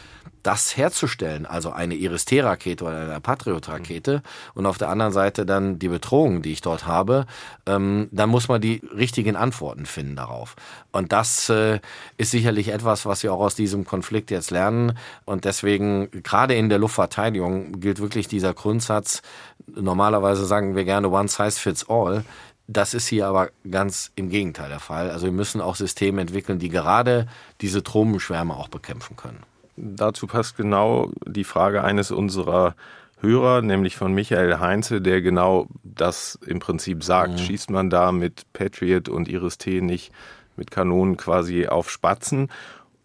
das herzustellen, also eine Iris-T-Rakete oder eine Patriot-Rakete und auf der anderen Seite dann die Bedrohung, die ich dort habe, ähm, dann muss man die richtigen Antworten finden darauf. Und das äh, ist sicherlich etwas, was wir auch aus diesem Konflikt jetzt lernen. Und deswegen, gerade in der Luftverteidigung, gilt wirklich dieser Grundsatz, normalerweise sagen wir gerne One Size Fits All. Das ist hier aber ganz im Gegenteil der Fall. Also wir müssen auch Systeme entwickeln, die gerade diese Drohnenschwärme auch bekämpfen können. Dazu passt genau die Frage eines unserer Hörer, nämlich von Michael Heinze, der genau das im Prinzip sagt. Mhm. Schießt man da mit Patriot und Iris-T nicht mit Kanonen quasi auf Spatzen?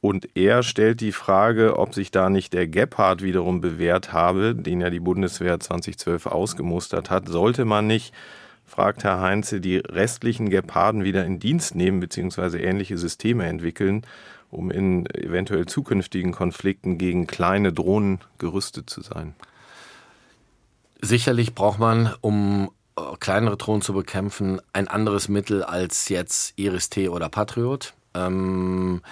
Und er stellt die Frage, ob sich da nicht der Gepard wiederum bewährt habe, den ja die Bundeswehr 2012 ausgemustert hat. Sollte man nicht, fragt Herr Heinze, die restlichen Geparden wieder in Dienst nehmen bzw. ähnliche Systeme entwickeln, um in eventuell zukünftigen Konflikten gegen kleine Drohnen gerüstet zu sein? Sicherlich braucht man, um äh, kleinere Drohnen zu bekämpfen, ein anderes Mittel als jetzt Iris-T oder Patriot. Ähm,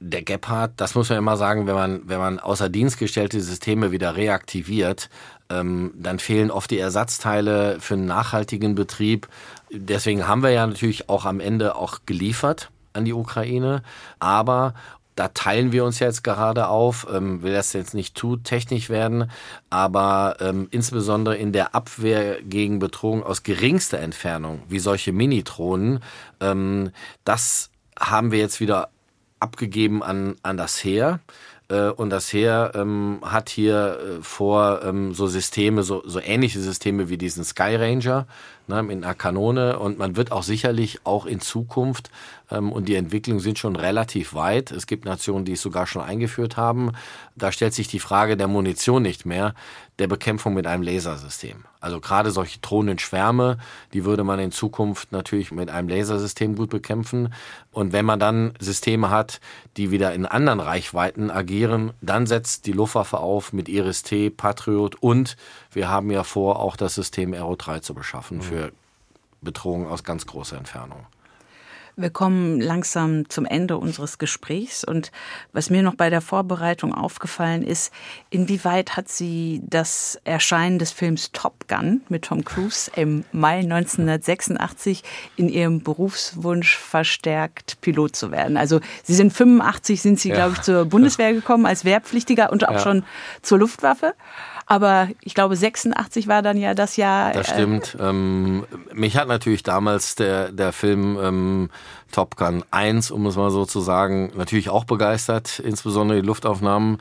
der Gepard, das muss man immer sagen, wenn man, wenn man außer Dienst gestellte Systeme wieder reaktiviert, ähm, dann fehlen oft die Ersatzteile für einen nachhaltigen Betrieb. Deswegen haben wir ja natürlich auch am Ende auch geliefert an die Ukraine. Aber da teilen wir uns jetzt gerade auf, ähm, will das jetzt nicht zu technisch werden, aber ähm, insbesondere in der Abwehr gegen Bedrohung aus geringster Entfernung, wie solche Minitronen, ähm, das haben wir jetzt wieder abgegeben an, an das Heer. Äh, und das Heer ähm, hat hier äh, vor, ähm, so Systeme, so, so ähnliche Systeme wie diesen Sky Ranger ne, mit einer Kanone. Und man wird auch sicherlich auch in Zukunft, und die Entwicklungen sind schon relativ weit, es gibt Nationen, die es sogar schon eingeführt haben, da stellt sich die Frage der Munition nicht mehr, der Bekämpfung mit einem Lasersystem. Also gerade solche Drohnenschwärme, die würde man in Zukunft natürlich mit einem Lasersystem gut bekämpfen. Und wenn man dann Systeme hat, die wieder in anderen Reichweiten agieren, dann setzt die Luftwaffe auf mit Iris-T, Patriot und wir haben ja vor, auch das System Aero 3 zu beschaffen für Bedrohungen aus ganz großer Entfernung. Wir kommen langsam zum Ende unseres Gesprächs. Und was mir noch bei der Vorbereitung aufgefallen ist, inwieweit hat sie das Erscheinen des Films Top Gun mit Tom Cruise im Mai 1986 in ihrem Berufswunsch verstärkt, Pilot zu werden? Also Sie sind 85, sind Sie, ja. glaube ich, zur Bundeswehr gekommen als Wehrpflichtiger und auch ja. schon zur Luftwaffe. Aber ich glaube, 86 war dann ja das Jahr. Das äh, stimmt. Äh, ähm, mich hat natürlich damals der, der Film ähm, Top Gun 1, um es mal so zu sagen, natürlich auch begeistert, insbesondere die Luftaufnahmen.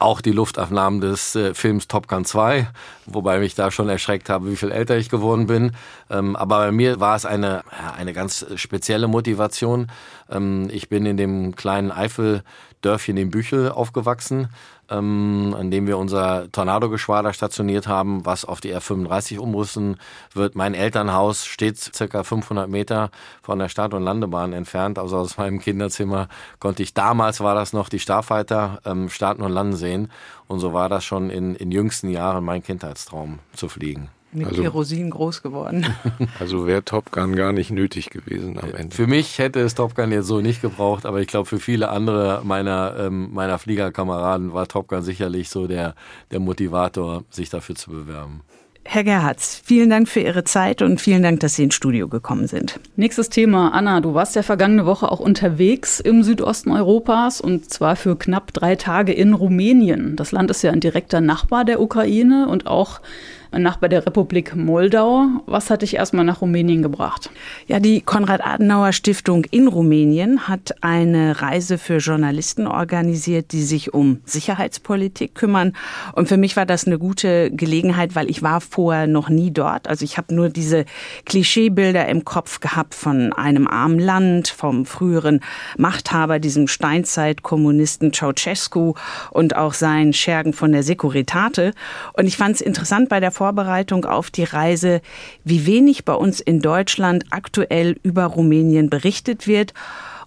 Auch die Luftaufnahmen des äh, Films Top Gun 2, wobei mich da schon erschreckt habe, wie viel älter ich geworden bin. Ähm, aber bei mir war es eine, ja, eine ganz spezielle Motivation. Ähm, ich bin in dem kleinen Eifeldörfchen in Büchel aufgewachsen ähm, an dem wir unser Tornado-Geschwader stationiert haben, was auf die R35 umrüsten wird. Mein Elternhaus steht circa 500 Meter von der Start- und Landebahn entfernt. Also aus meinem Kinderzimmer konnte ich damals war das noch die Starfighter ähm, starten und landen sehen. Und so war das schon in, in jüngsten Jahren mein Kindheitstraum zu fliegen mit also, Kerosin groß geworden. <laughs> Also wäre Top Gun gar nicht nötig gewesen am Ende. Für mich hätte es Top Gun jetzt so nicht gebraucht, aber ich glaube für viele andere meiner, ähm, meiner Fliegerkameraden war Top Gun sicherlich so der, der Motivator, sich dafür zu bewerben. Herr Gerhards, vielen Dank für Ihre Zeit und vielen Dank, dass Sie ins Studio gekommen sind. Nächstes Thema. Anna, du warst ja vergangene Woche auch unterwegs im Südosten Europas und zwar für knapp drei Tage in Rumänien. Das Land ist ja ein direkter Nachbar der Ukraine und auch Nachbar der Republik Moldau. Was hat dich erstmal nach Rumänien gebracht? Ja, die Konrad-Adenauer-Stiftung in Rumänien hat eine Reise für Journalisten organisiert, die sich um Sicherheitspolitik kümmern. Und für mich war das eine gute Gelegenheit, weil ich war vorher noch nie dort. Also ich habe nur diese Klischeebilder im Kopf gehabt von einem armen Land, vom früheren Machthaber, diesem Steinzeitkommunisten Ceausescu und auch seinen Schergen von der Securitate. Und ich fand es interessant bei der Vorbereitung auf die Reise, wie wenig bei uns in Deutschland aktuell über Rumänien berichtet wird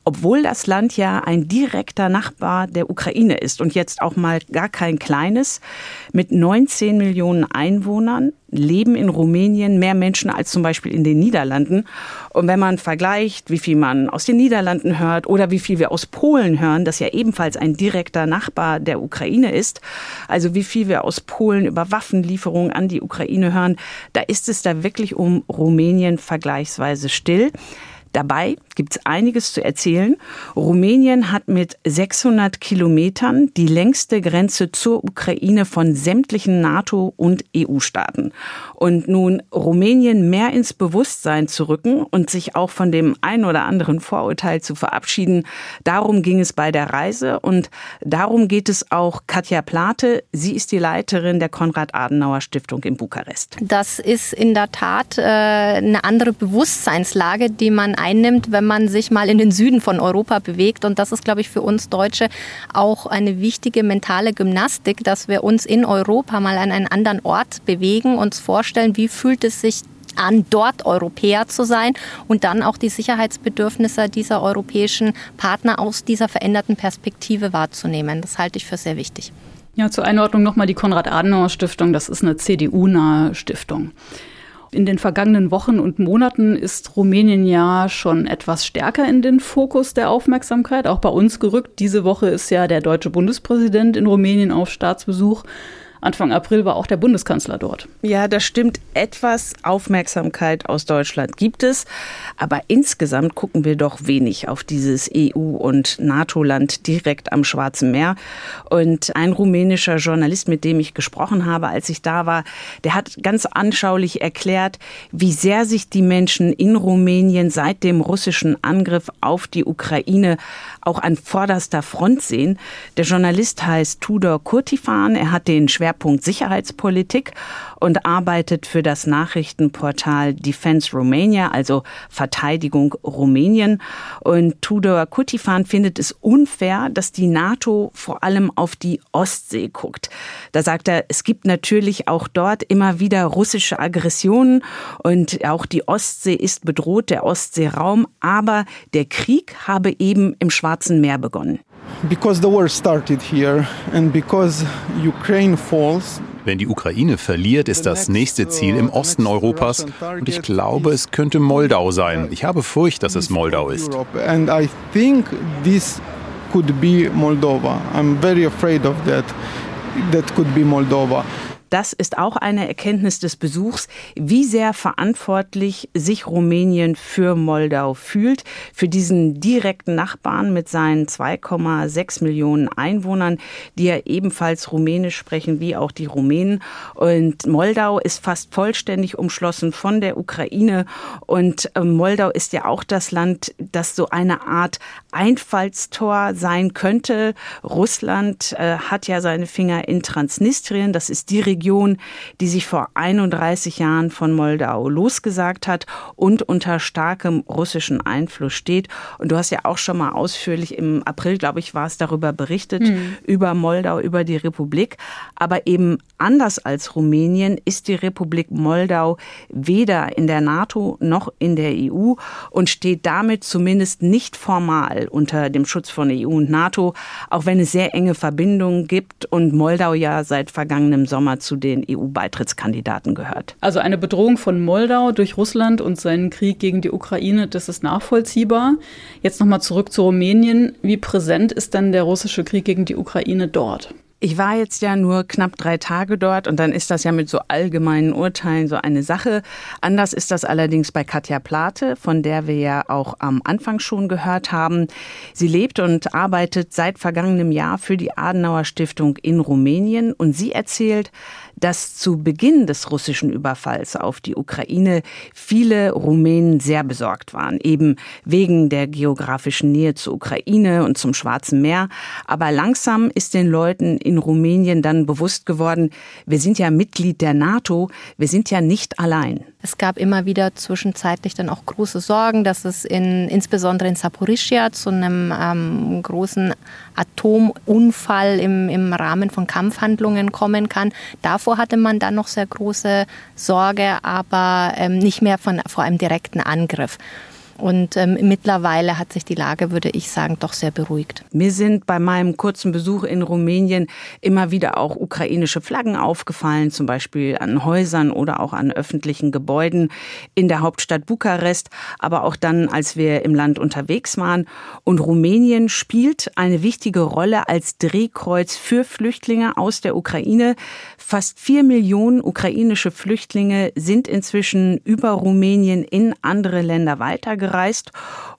obwohl das Land ja ein direkter Nachbar der Ukraine ist und jetzt auch mal gar kein kleines. Mit 19 Millionen Einwohnern leben in Rumänien mehr Menschen als zum Beispiel in den Niederlanden. Und wenn man vergleicht, wie viel man aus den Niederlanden hört oder wie viel wir aus Polen hören, das ja ebenfalls ein direkter Nachbar der Ukraine ist, also wie viel wir aus Polen über Waffenlieferungen an die Ukraine hören, da ist es da wirklich um Rumänien vergleichsweise still. Dabei gibt es einiges zu erzählen. Rumänien hat mit 600 Kilometern die längste Grenze zur Ukraine von sämtlichen NATO- und EU-Staaten. Und nun Rumänien mehr ins Bewusstsein zu rücken und sich auch von dem ein oder anderen Vorurteil zu verabschieden, darum ging es bei der Reise und darum geht es auch Katja Plate. Sie ist die Leiterin der Konrad-Adenauer-Stiftung in Bukarest. Das ist in der Tat äh, eine andere Bewusstseinslage, die man einnimmt, wenn man sich mal in den Süden von Europa bewegt. Und das ist, glaube ich, für uns Deutsche auch eine wichtige mentale Gymnastik, dass wir uns in Europa mal an einen anderen Ort bewegen, uns vorstellen, wie fühlt es sich an, dort Europäer zu sein und dann auch die Sicherheitsbedürfnisse dieser europäischen Partner aus dieser veränderten Perspektive wahrzunehmen. Das halte ich für sehr wichtig. Ja, zur Einordnung nochmal die Konrad-Adenauer-Stiftung. Das ist eine CDU-nahe Stiftung. In den vergangenen Wochen und Monaten ist Rumänien ja schon etwas stärker in den Fokus der Aufmerksamkeit, auch bei uns gerückt. Diese Woche ist ja der deutsche Bundespräsident in Rumänien auf Staatsbesuch. Anfang April war auch der Bundeskanzler dort. Ja, das stimmt. Etwas Aufmerksamkeit aus Deutschland gibt es. Aber insgesamt gucken wir doch wenig auf dieses EU- und NATO-Land direkt am Schwarzen Meer. Und ein rumänischer Journalist, mit dem ich gesprochen habe, als ich da war, der hat ganz anschaulich erklärt, wie sehr sich die Menschen in Rumänien seit dem russischen Angriff auf die Ukraine auch an vorderster Front sehen. Der Journalist heißt Tudor Kurtifan. Er hat den Schwerpunkt Sicherheitspolitik und arbeitet für das Nachrichtenportal Defense Romania, also Verteidigung Rumänien. Und Tudor Kutifan findet es unfair, dass die NATO vor allem auf die Ostsee guckt. Da sagt er, es gibt natürlich auch dort immer wieder russische Aggressionen und auch die Ostsee ist bedroht, der Ostseeraum, aber der Krieg habe eben im Schwarzen Meer begonnen. Because the war started here and because Ukraine falls, wenn die Ukraine verliert, ist das nächste Ziel im Osten Europas und ich glaube, es könnte Moldau sein. Ich habe Furcht, dass es Moldau ist. And I think this could be Moldova. I'm very afraid of that. That could be Moldova. Das ist auch eine Erkenntnis des Besuchs, wie sehr verantwortlich sich Rumänien für Moldau fühlt, für diesen direkten Nachbarn mit seinen 2,6 Millionen Einwohnern, die ja ebenfalls Rumänisch sprechen, wie auch die Rumänen. Und Moldau ist fast vollständig umschlossen von der Ukraine. Und ähm, Moldau ist ja auch das Land, das so eine Art Einfallstor sein könnte. Russland äh, hat ja seine Finger in Transnistrien. Das ist die Region, Region, die sich vor 31 Jahren von Moldau losgesagt hat und unter starkem russischen Einfluss steht. Und du hast ja auch schon mal ausführlich im April, glaube ich, war es darüber berichtet, mhm. über Moldau, über die Republik. Aber eben anders als Rumänien ist die Republik Moldau weder in der NATO noch in der EU und steht damit zumindest nicht formal unter dem Schutz von EU und NATO, auch wenn es sehr enge Verbindungen gibt und Moldau ja seit vergangenem Sommer zu zu den EU-Beitrittskandidaten gehört. Also eine Bedrohung von Moldau durch Russland und seinen Krieg gegen die Ukraine, das ist nachvollziehbar. Jetzt nochmal zurück zu Rumänien. Wie präsent ist denn der russische Krieg gegen die Ukraine dort? Ich war jetzt ja nur knapp drei Tage dort und dann ist das ja mit so allgemeinen Urteilen so eine Sache. Anders ist das allerdings bei Katja Plate, von der wir ja auch am Anfang schon gehört haben. Sie lebt und arbeitet seit vergangenem Jahr für die Adenauer Stiftung in Rumänien und sie erzählt, dass zu Beginn des russischen Überfalls auf die Ukraine viele Rumänen sehr besorgt waren, eben wegen der geografischen Nähe zur Ukraine und zum Schwarzen Meer. Aber langsam ist den Leuten in Rumänien dann bewusst geworden, wir sind ja Mitglied der NATO, wir sind ja nicht allein. Es gab immer wieder zwischenzeitlich dann auch große Sorgen, dass es in, insbesondere in Saporischia zu einem ähm, großen Atomunfall im, im Rahmen von Kampfhandlungen kommen kann. Davor hatte man dann noch sehr große Sorge, aber ähm, nicht mehr von, vor einem direkten Angriff. Und ähm, mittlerweile hat sich die Lage, würde ich sagen, doch sehr beruhigt. Mir sind bei meinem kurzen Besuch in Rumänien immer wieder auch ukrainische Flaggen aufgefallen, zum Beispiel an Häusern oder auch an öffentlichen Gebäuden in der Hauptstadt Bukarest, aber auch dann, als wir im Land unterwegs waren. Und Rumänien spielt eine wichtige Rolle als Drehkreuz für Flüchtlinge aus der Ukraine. Fast vier Millionen ukrainische Flüchtlinge sind inzwischen über Rumänien in andere Länder weitergereist angereist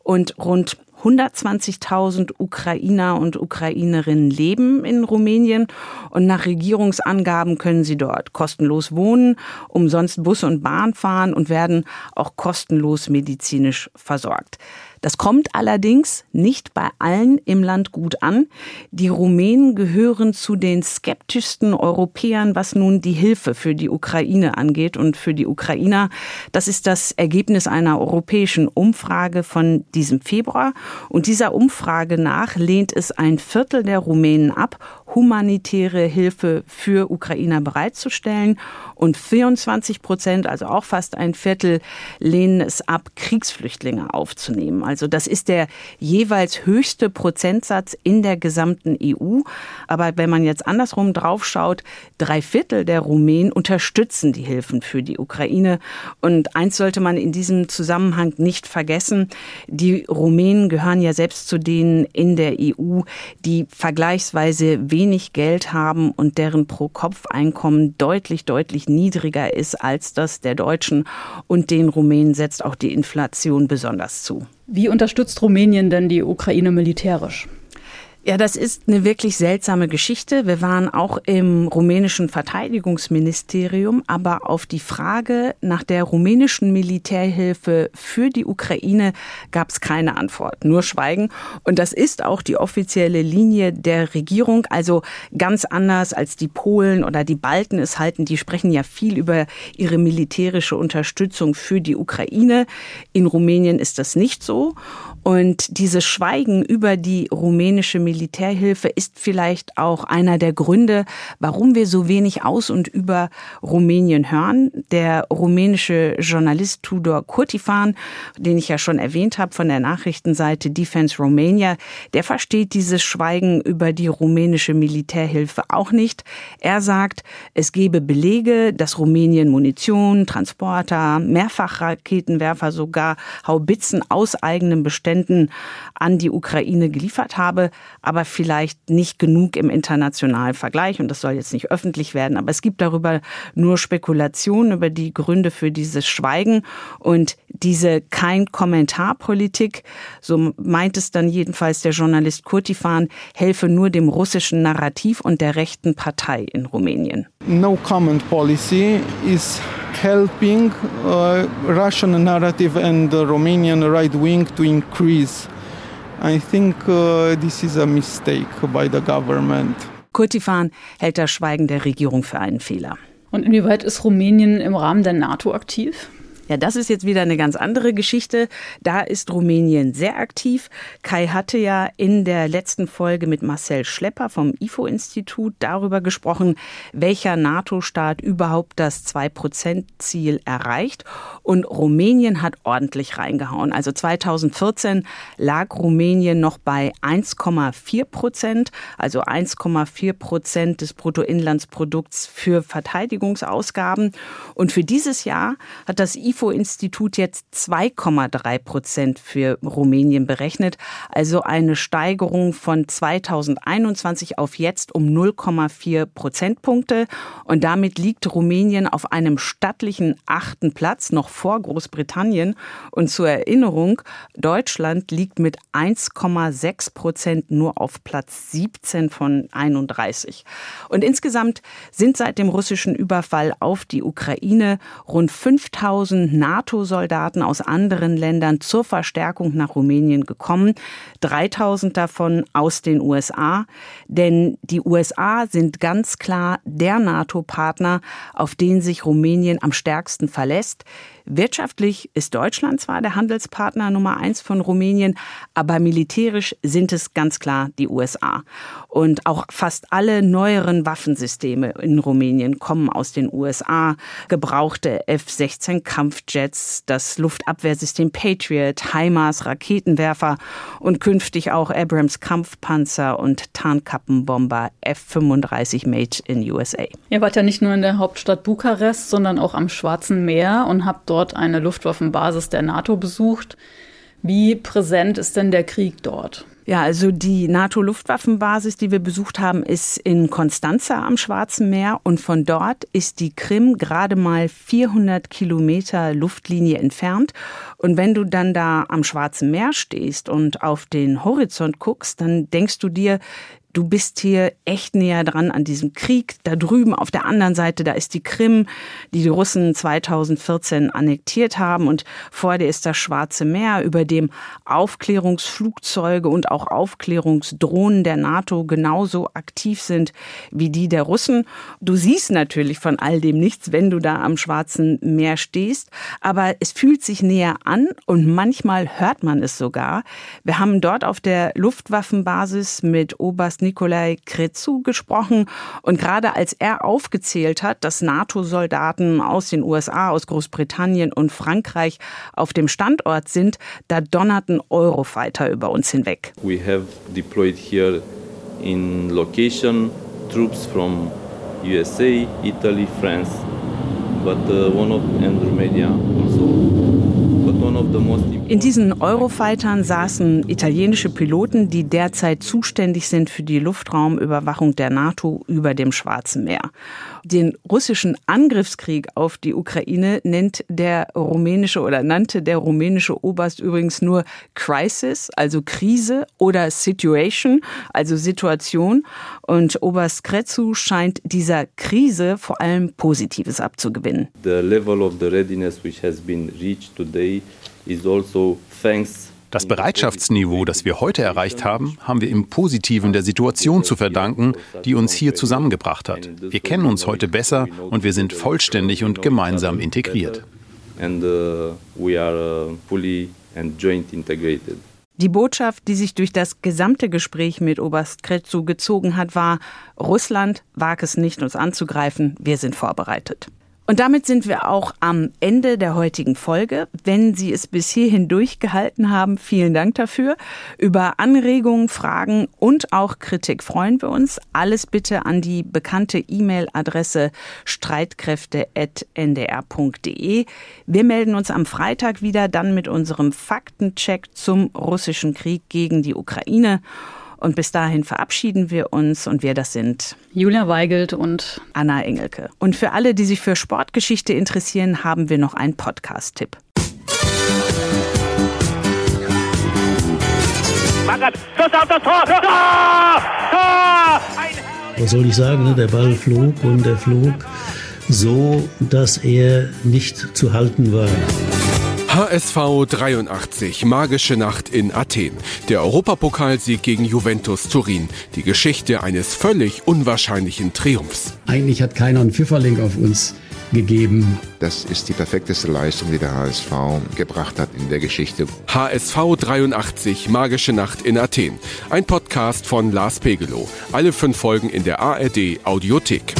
und rund 120.000 Ukrainer und Ukrainerinnen leben in Rumänien und nach Regierungsangaben können sie dort kostenlos wohnen, umsonst Bus und Bahn fahren und werden auch kostenlos medizinisch versorgt. Das kommt allerdings nicht bei allen im Land gut an. Die Rumänen gehören zu den skeptischsten Europäern, was nun die Hilfe für die Ukraine angeht und für die Ukrainer. Das ist das Ergebnis einer europäischen Umfrage von diesem Februar. Und dieser Umfrage nach lehnt es ein Viertel der Rumänen ab, humanitäre Hilfe für Ukrainer bereitzustellen. Und 24 Prozent, also auch fast ein Viertel, lehnen es ab, Kriegsflüchtlinge aufzunehmen. Also das ist der jeweils höchste Prozentsatz in der gesamten EU. Aber wenn man jetzt andersrum draufschaut, drei Viertel der Rumänen unterstützen die Hilfen für die Ukraine. Und eins sollte man in diesem Zusammenhang nicht vergessen. Die Rumänen gehören ja selbst zu denen in der EU, die vergleichsweise wenig Geld haben und deren Pro-Kopf-Einkommen deutlich, deutlich niedriger ist als das der Deutschen. Und den Rumänen setzt auch die Inflation besonders zu. Wie unterstützt Rumänien denn die Ukraine militärisch? Ja, das ist eine wirklich seltsame Geschichte. Wir waren auch im rumänischen Verteidigungsministerium, aber auf die Frage nach der rumänischen Militärhilfe für die Ukraine gab es keine Antwort, nur Schweigen. Und das ist auch die offizielle Linie der Regierung, also ganz anders als die Polen oder die Balten es halten. Die sprechen ja viel über ihre militärische Unterstützung für die Ukraine. In Rumänien ist das nicht so. Und dieses Schweigen über die rumänische Militärhilfe ist vielleicht auch einer der Gründe, warum wir so wenig aus und über Rumänien hören. Der rumänische Journalist Tudor Kurtifan, den ich ja schon erwähnt habe von der Nachrichtenseite Defense Romania, der versteht dieses Schweigen über die rumänische Militärhilfe auch nicht. Er sagt, es gebe Belege, dass Rumänien Munition, Transporter, Mehrfachraketenwerfer, sogar Haubitzen aus eigenem Bestand Beständen an die Ukraine geliefert habe, aber vielleicht nicht genug im internationalen Vergleich. Und das soll jetzt nicht öffentlich werden, aber es gibt darüber nur Spekulationen über die Gründe für dieses Schweigen und diese Kein-Kommentar-Politik, so meint es dann jedenfalls der Journalist Kurtifan, helfe nur dem russischen Narrativ und der rechten Partei in Rumänien. No comment policy is helping uh, Russian narrative and the Romanian right wing to increase. I think uh, this is a mistake by the government. Kurtifan hält das Schweigen der Regierung für einen Fehler. Und inwieweit ist Rumänien im Rahmen der NATO aktiv? Ja, das ist jetzt wieder eine ganz andere Geschichte. Da ist Rumänien sehr aktiv. Kai hatte ja in der letzten Folge mit Marcel Schlepper vom IFO-Institut darüber gesprochen, welcher NATO-Staat überhaupt das 2-Prozent-Ziel erreicht. Und Rumänien hat ordentlich reingehauen. Also 2014 lag Rumänien noch bei 1,4 Prozent, also 1,4 Prozent des Bruttoinlandsprodukts für Verteidigungsausgaben. Und für dieses Jahr hat das IFO IFO-Institut jetzt 2,3 Prozent für Rumänien berechnet, also eine Steigerung von 2021 auf jetzt um 0,4 Prozentpunkte. Und damit liegt Rumänien auf einem stattlichen achten Platz, noch vor Großbritannien. Und zur Erinnerung, Deutschland liegt mit 1,6 Prozent nur auf Platz 17 von 31. Und insgesamt sind seit dem russischen Überfall auf die Ukraine rund 5000 NATO-Soldaten aus anderen Ländern zur Verstärkung nach Rumänien gekommen. 3000 davon aus den USA. Denn die USA sind ganz klar der NATO-Partner, auf den sich Rumänien am stärksten verlässt. Wirtschaftlich ist Deutschland zwar der Handelspartner Nummer eins von Rumänien, aber militärisch sind es ganz klar die USA. Und auch fast alle neueren Waffensysteme in Rumänien kommen aus den USA. Gebrauchte F-16 Kampfjets, das Luftabwehrsystem Patriot, HIMARS, Raketenwerfer und künftig auch Abrams Kampfpanzer und Tarnkappenbomber F-35 Made in USA. Ihr wart ja nicht nur in der Hauptstadt Bukarest, sondern auch am Schwarzen Meer und habt dort eine Luftwaffenbasis der NATO besucht. Wie präsent ist denn der Krieg dort? Ja, also die NATO-Luftwaffenbasis, die wir besucht haben, ist in Konstanza am Schwarzen Meer und von dort ist die Krim gerade mal 400 Kilometer Luftlinie entfernt. Und wenn du dann da am Schwarzen Meer stehst und auf den Horizont guckst, dann denkst du dir, du bist hier echt näher dran an diesem Krieg. Da drüben auf der anderen Seite, da ist die Krim, die die Russen 2014 annektiert haben. Und vor dir ist das Schwarze Meer, über dem Aufklärungsflugzeuge und auch Aufklärungsdrohnen der NATO genauso aktiv sind wie die der Russen. Du siehst natürlich von all dem nichts, wenn du da am Schwarzen Meer stehst. Aber es fühlt sich näher an und manchmal hört man es sogar. Wir haben dort auf der Luftwaffenbasis mit Oberst Nikolai Kretzu gesprochen. Und gerade als er aufgezählt hat, dass NATO-Soldaten aus den USA, aus Großbritannien und Frankreich auf dem Standort sind, da donnerten Eurofighter über uns hinweg. We have deployed here in location troops from USA, Italy, France, but uh, one of and also. In diesen Eurofightern saßen italienische Piloten, die derzeit zuständig sind für die Luftraumüberwachung der NATO über dem Schwarzen Meer. Den russischen Angriffskrieg auf die Ukraine nennt der rumänische oder nannte der rumänische Oberst übrigens nur Crisis, also Krise oder Situation, also Situation. Und Oberst Kretzu scheint dieser Krise vor allem Positives abzugewinnen. The level of the readiness which has been reached today is also thanks das Bereitschaftsniveau, das wir heute erreicht haben, haben wir im Positiven der Situation zu verdanken, die uns hier zusammengebracht hat. Wir kennen uns heute besser und wir sind vollständig und gemeinsam integriert. Uh, die Botschaft, die sich durch das gesamte Gespräch mit Oberst Kretzu gezogen hat, war, Russland wagt es nicht, uns anzugreifen, wir sind vorbereitet. Und damit sind wir auch am Ende der heutigen Folge. Wenn Sie es bis hierhin durchgehalten haben, vielen Dank dafür. Über Anregungen, Fragen und auch Kritik freuen wir uns. Alles bitte an die bekannte E-Mail-Adresse streitkräfte.ndr.de. Wir melden uns am Freitag wieder, dann mit unserem Faktencheck zum russischen Krieg gegen die Ukraine. Und bis dahin verabschieden wir uns und wir das sind Julia Weigelt und Anna Engelke. Und für alle, die sich für Sportgeschichte interessieren, haben wir noch einen Podcast-Tipp. Was soll ich sagen? Ne? Der Ball flog und er flog so, dass er nicht zu halten war. HSV 83, magische Nacht in Athen. Der Europapokalsieg gegen Juventus Turin. Die Geschichte eines völlig unwahrscheinlichen Triumphs. Eigentlich hat keiner einen Pfifferling auf uns gegeben. Das ist die perfekteste Leistung, die der HSV gebracht hat in der Geschichte. HSV 83, magische Nacht in Athen. Ein Podcast von Lars Pegelow. Alle fünf Folgen in der ARD Audiothek.